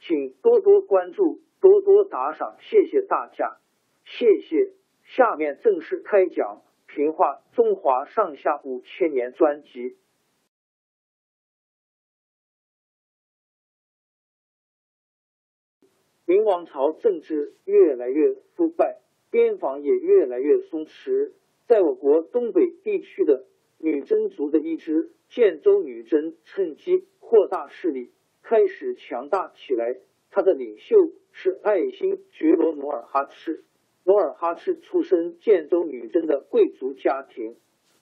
请多多关注，多多打赏，谢谢大家，谢谢。下面正式开讲《评话中华上下五千年》专辑。明王朝政治越来越腐败，边防也越来越松弛。在我国东北地区的女真族的一支建州女真，趁机扩大势力。开始强大起来。他的领袖是爱新觉罗努尔哈赤。努尔哈赤出身建州女真的贵族家庭，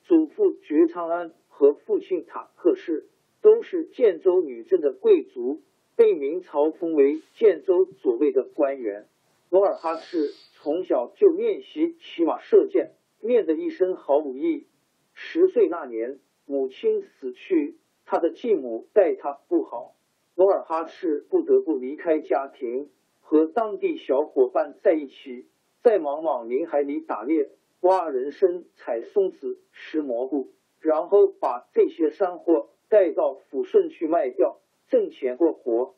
祖父觉昌安和父亲塔克氏都是建州女真的贵族，被明朝封为建州左卫的官员。努尔哈赤从小就练习骑马射箭，练得一身好武艺。十岁那年，母亲死去，他的继母待他不好。努尔哈赤不得不离开家庭，和当地小伙伴在一起，在茫茫林海里打猎、挖人参、采松子、拾蘑菇，然后把这些山货带到抚顺去卖掉，挣钱过活。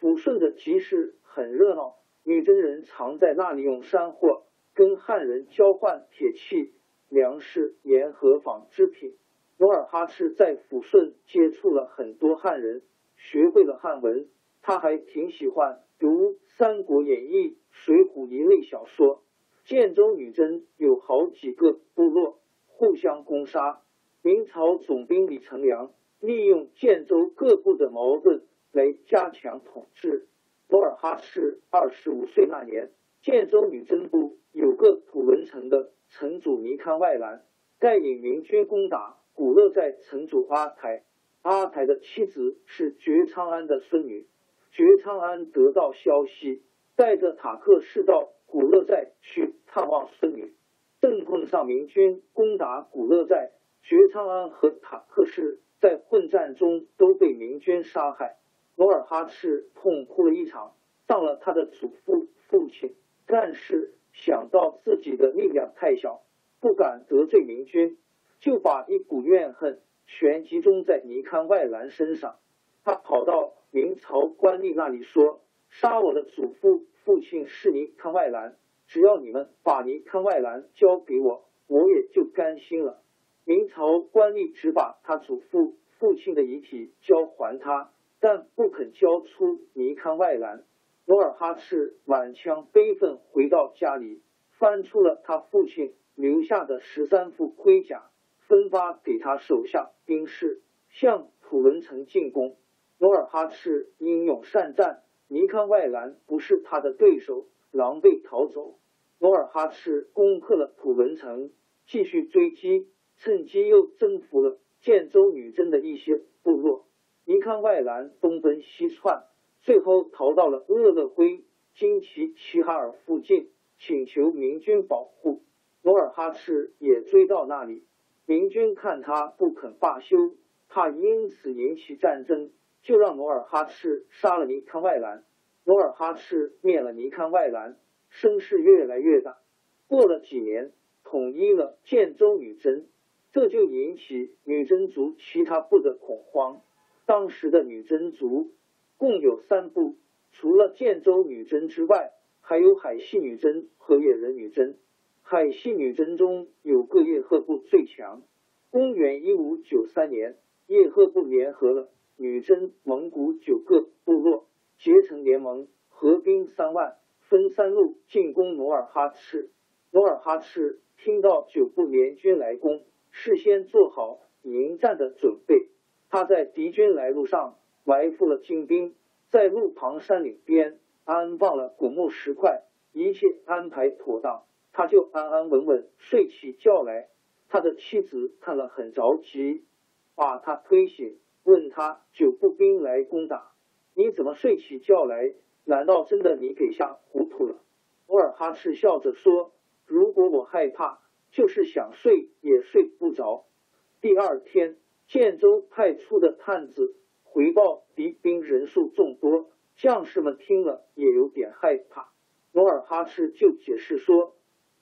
抚顺的集市很热闹，女真人常在那里用山货跟汉人交换铁器、粮食、盐和纺织品。努尔哈赤在抚顺接触了很多汉人。学会了汉文，他还挺喜欢读《三国演义》《水浒》一类小说。建州女真有好几个部落互相攻杀，明朝总兵李成梁利用建州各部的矛盾来加强统治。努尔哈赤二十五岁那年，建州女真部有个土伦城的城主尼堪外兰带领明军攻打古勒寨城主阿台。阿台的妻子是觉昌安的孙女，觉昌安得到消息，带着塔克士到古勒寨去探望孙女，正碰上明军攻打古勒寨，觉昌安和塔克士在混战中都被明军杀害，努尔哈赤痛哭了一场，葬了他的祖父父亲，但是想到自己的力量太小，不敢得罪明军，就把一股怨恨。全集中在尼堪外兰身上，他跑到明朝官吏那里说：“杀我的祖父父亲是尼堪外兰，只要你们把尼堪外兰交给我，我也就甘心了。”明朝官吏只把他祖父父亲的遗体交还他，但不肯交出尼堪外兰。努尔哈赤满腔悲愤回到家里，翻出了他父亲留下的十三副盔甲。分发给他手下兵士，向土伦城进攻。努尔哈赤英勇善战，尼康外兰不是他的对手，狼狈逃走。努尔哈赤攻克了土伦城，继续追击，趁机又征服了建州女真的一些部落。尼康外兰东奔西窜，最后逃到了鄂勒辉、金旗齐哈尔附近，请求明军保护。努尔哈赤也追到那里。明军看他不肯罢休，怕因此引起战争，就让努尔哈赤杀了尼堪外兰。努尔哈赤灭了尼堪外兰，声势越来越大。过了几年，统一了建州女真，这就引起女真族其他部的恐慌。当时的女真族共有三部，除了建州女真之外，还有海西女真和野人女真。海西女真中有个叶赫部最强。公元一五九三年，叶赫部联合了女真、蒙古九个部落，结成联盟，合兵三万，分三路进攻努尔哈赤。努尔哈赤听到九部联军来攻，事先做好迎战的准备。他在敌军来路上埋伏了精兵，在路旁山岭边安放了古木石块，一切安排妥当，他就安安稳稳睡起觉来。他的妻子看了很着急，把他推醒，问他九步兵来攻打，你怎么睡起觉来？难道真的你给吓糊涂了？努尔哈赤笑着说。如果我害怕，就是想睡也睡不着。第二天，建州派出的探子回报敌兵人数众多，将士们听了也有点害怕。努尔哈赤就解释说：“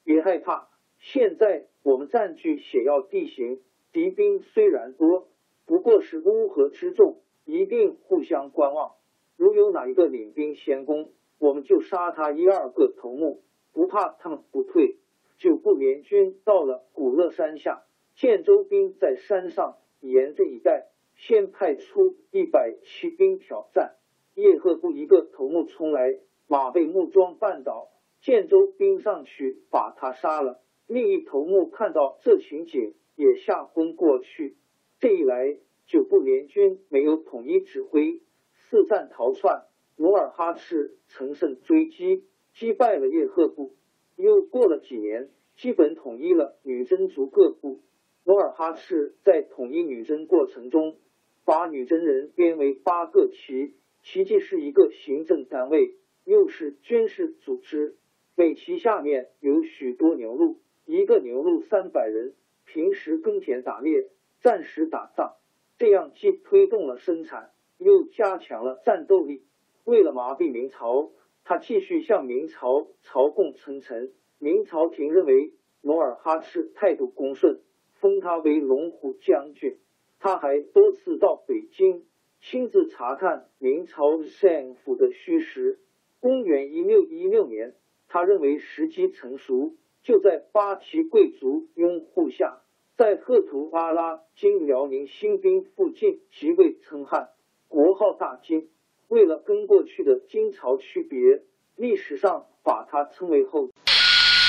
别害怕，现在我们占据险要地形，敌兵虽然多，不过是乌合之众，一定互相观望。如有哪一个领兵先攻，我们就杀他一二个头目，不怕他们不退。”九部联军到了古勒山下，建州兵在山上严阵以待，先派出一百骑兵挑战。叶赫部一个头目冲来，马被木桩绊倒，建州兵上去把他杀了。另一头目看到这情景，也吓昏过去。这一来，九部联军没有统一指挥，四战逃窜。努尔哈赤乘胜追击，击败了叶赫部。又过了几年，基本统一了女真族各部。努尔哈赤在统一女真过程中，把女真人编为八个旗，旗既是一个行政单位，又是军事组织。每旗下面有许多牛录，一个牛录三百人，平时耕田打猎，战时打仗。这样既推动了生产，又加强了战斗力。为了麻痹明朝。他继续向明朝朝贡称臣，明朝廷认为努尔哈赤态度恭顺，封他为龙虎将军。他还多次到北京，亲自查看明朝政府的虚实。公元一六一六年，他认为时机成熟，就在八旗贵族拥护下，在赫图阿拉（今辽宁新兵）附近即位称汉，国号大金。为了跟过去的金朝区别，历史上把它称为后。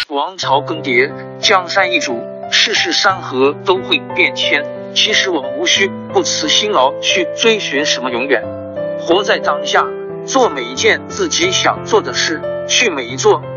王朝更迭，江山易主，世事山河都会变迁。其实我们无需不辞辛劳去追寻什么永远，活在当下，做每一件自己想做的事，去每一座